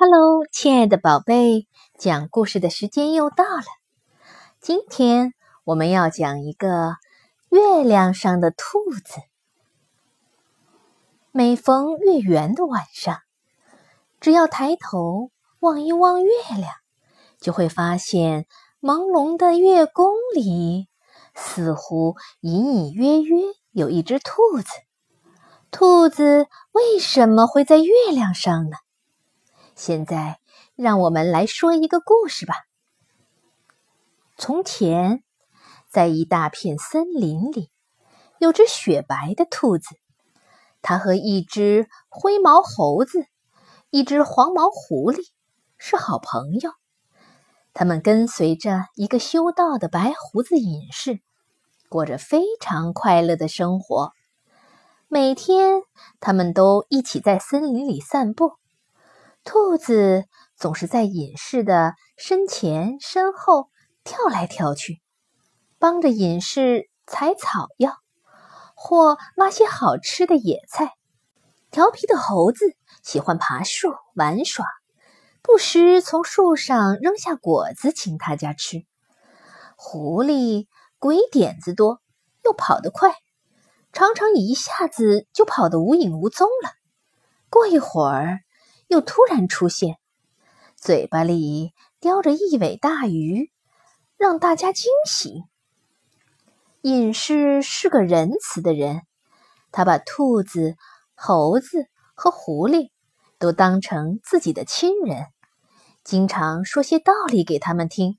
Hello，亲爱的宝贝，讲故事的时间又到了。今天我们要讲一个月亮上的兔子。每逢月圆的晚上，只要抬头望一望月亮，就会发现朦胧的月宫里，似乎隐隐约约有一只兔子。兔子为什么会在月亮上呢？现在，让我们来说一个故事吧。从前，在一大片森林里，有只雪白的兔子，它和一只灰毛猴子、一只黄毛狐狸是好朋友。他们跟随着一个修道的白胡子隐士，过着非常快乐的生活。每天，他们都一起在森林里散步。兔子总是在隐士的身前身后跳来跳去，帮着隐士采草药，或挖些好吃的野菜。调皮的猴子喜欢爬树玩耍，不时从树上扔下果子请他家吃。狐狸鬼点子多，又跑得快，常常一下子就跑得无影无踪了。过一会儿。又突然出现，嘴巴里叼着一尾大鱼，让大家惊喜。隐士是个仁慈的人，他把兔子、猴子和狐狸都当成自己的亲人，经常说些道理给他们听。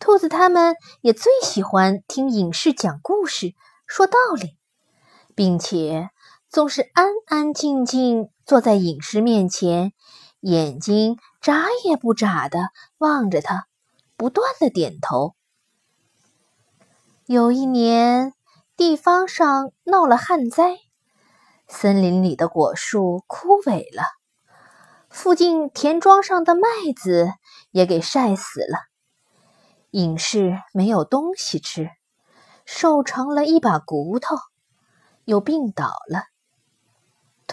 兔子他们也最喜欢听隐士讲故事、说道理，并且总是安安静静。坐在隐士面前，眼睛眨也不眨的望着他，不断的点头。有一年，地方上闹了旱灾，森林里的果树枯萎了，附近田庄上的麦子也给晒死了。隐士没有东西吃，瘦成了一把骨头，又病倒了。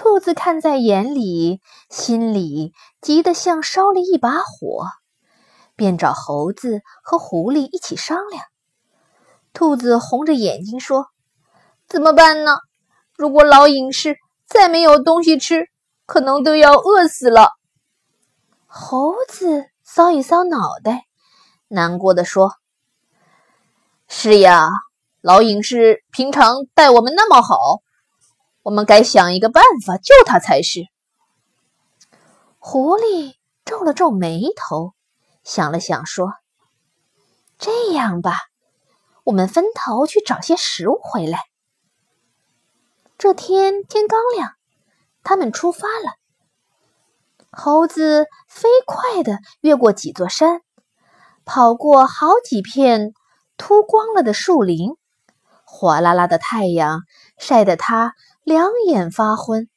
兔子看在眼里，心里急得像烧了一把火，便找猴子和狐狸一起商量。兔子红着眼睛说：“怎么办呢？如果老隐士再没有东西吃，可能都要饿死了。”猴子搔一搔脑袋，难过的说：“是呀，老隐士平常待我们那么好。”我们该想一个办法救他才是。狐狸皱了皱眉头，想了想说：“这样吧，我们分头去找些食物回来。”这天天刚亮，他们出发了。猴子飞快地越过几座山，跑过好几片秃光了的树林，火辣辣的太阳晒得他。两眼发昏，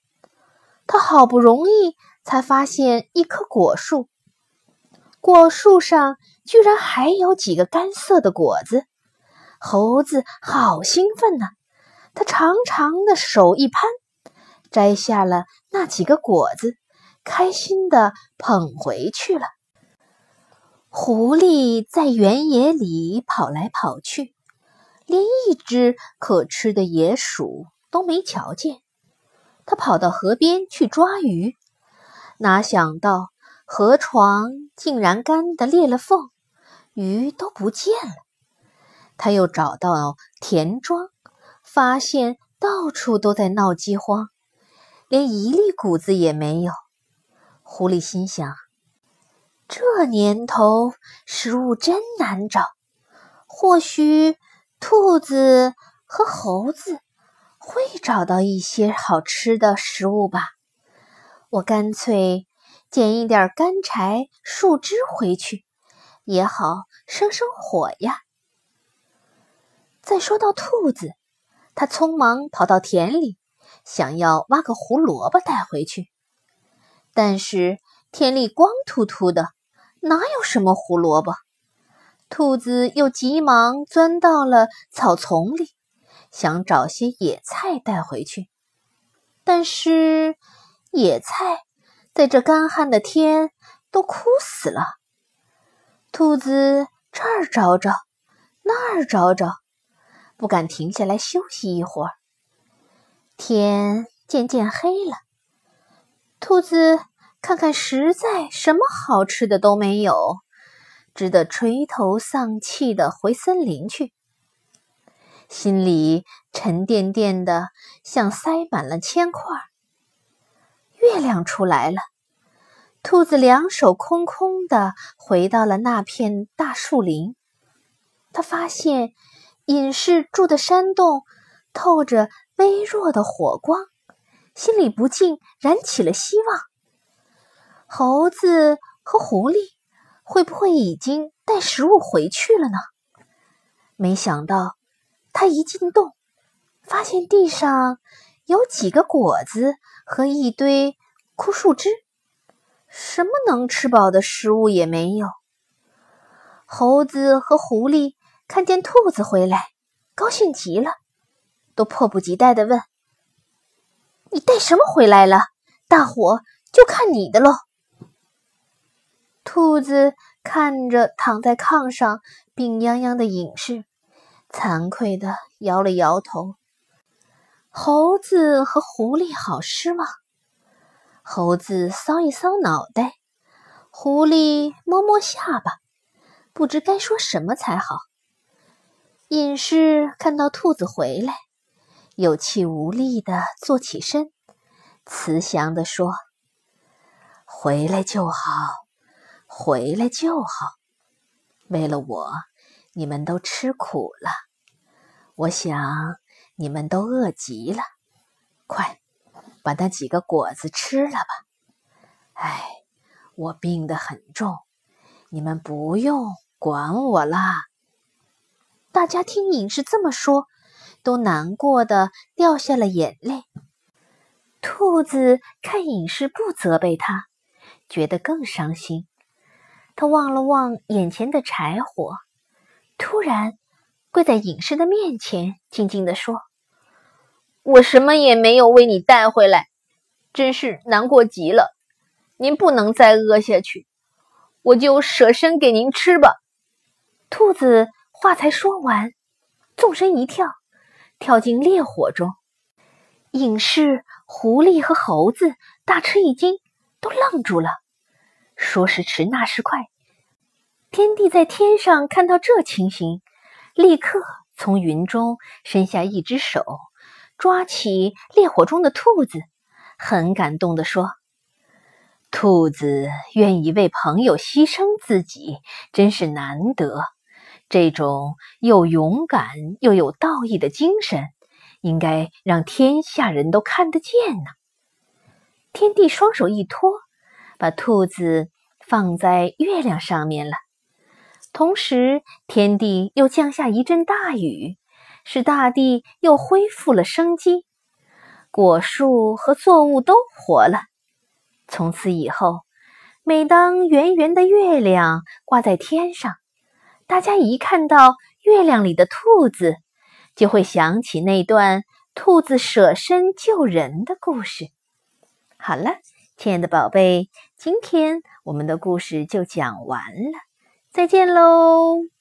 他好不容易才发现一棵果树，果树上居然还有几个干涩的果子。猴子好兴奋呐，他长长的手一攀，摘下了那几个果子，开心的捧回去了。狐狸在原野里跑来跑去，连一只可吃的野鼠。都没瞧见，他跑到河边去抓鱼，哪想到河床竟然干得裂了缝，鱼都不见了。他又找到田庄，发现到处都在闹饥荒，连一粒谷子也没有。狐狸心想：这年头食物真难找，或许兔子和猴子。会找到一些好吃的食物吧。我干脆捡一点干柴、树枝回去，也好生生火呀。再说到兔子，它匆忙跑到田里，想要挖个胡萝卜带回去。但是田里光秃秃的，哪有什么胡萝卜？兔子又急忙钻到了草丛里。想找些野菜带回去，但是野菜在这干旱的天都枯死了。兔子这儿找找，那儿找找，不敢停下来休息一会儿。天渐渐黑了，兔子看看，实在什么好吃的都没有，只得垂头丧气的回森林去。心里沉甸甸的，像塞满了铅块。月亮出来了，兔子两手空空的回到了那片大树林。他发现隐士住的山洞透着微弱的火光，心里不禁燃起了希望。猴子和狐狸会不会已经带食物回去了呢？没想到。他一进洞，发现地上有几个果子和一堆枯树枝，什么能吃饱的食物也没有。猴子和狐狸看见兔子回来，高兴极了，都迫不及待地问：“你带什么回来了？大伙就看你的喽！”兔子看着躺在炕上病殃殃的隐士。惭愧的摇了摇头。猴子和狐狸好失望。猴子搔一搔脑袋，狐狸摸摸下巴，不知该说什么才好。隐士看到兔子回来，有气无力的坐起身，慈祥的说：“回来就好，回来就好。为了我。”你们都吃苦了，我想你们都饿极了，快把那几个果子吃了吧。哎，我病得很重，你们不用管我啦。大家听隐士这么说，都难过的掉下了眼泪。兔子看隐士不责备他，觉得更伤心。他望了望眼前的柴火。突然，跪在隐士的面前，静静地说：“我什么也没有为你带回来，真是难过极了。您不能再饿下去，我就舍身给您吃吧。”兔子话才说完，纵身一跳，跳进烈火中。隐士、狐狸和猴子大吃一惊，都愣住了。说时迟，那时快。天帝在天上看到这情形，立刻从云中伸下一只手，抓起烈火中的兔子，很感动地说：“兔子愿意为朋友牺牲自己，真是难得。这种又勇敢又有道义的精神，应该让天下人都看得见呢。”天帝双手一托，把兔子放在月亮上面了。同时，天地又降下一阵大雨，使大地又恢复了生机，果树和作物都活了。从此以后，每当圆圆的月亮挂在天上，大家一看到月亮里的兔子，就会想起那段兔子舍身救人的故事。好了，亲爱的宝贝，今天我们的故事就讲完了。再见喽。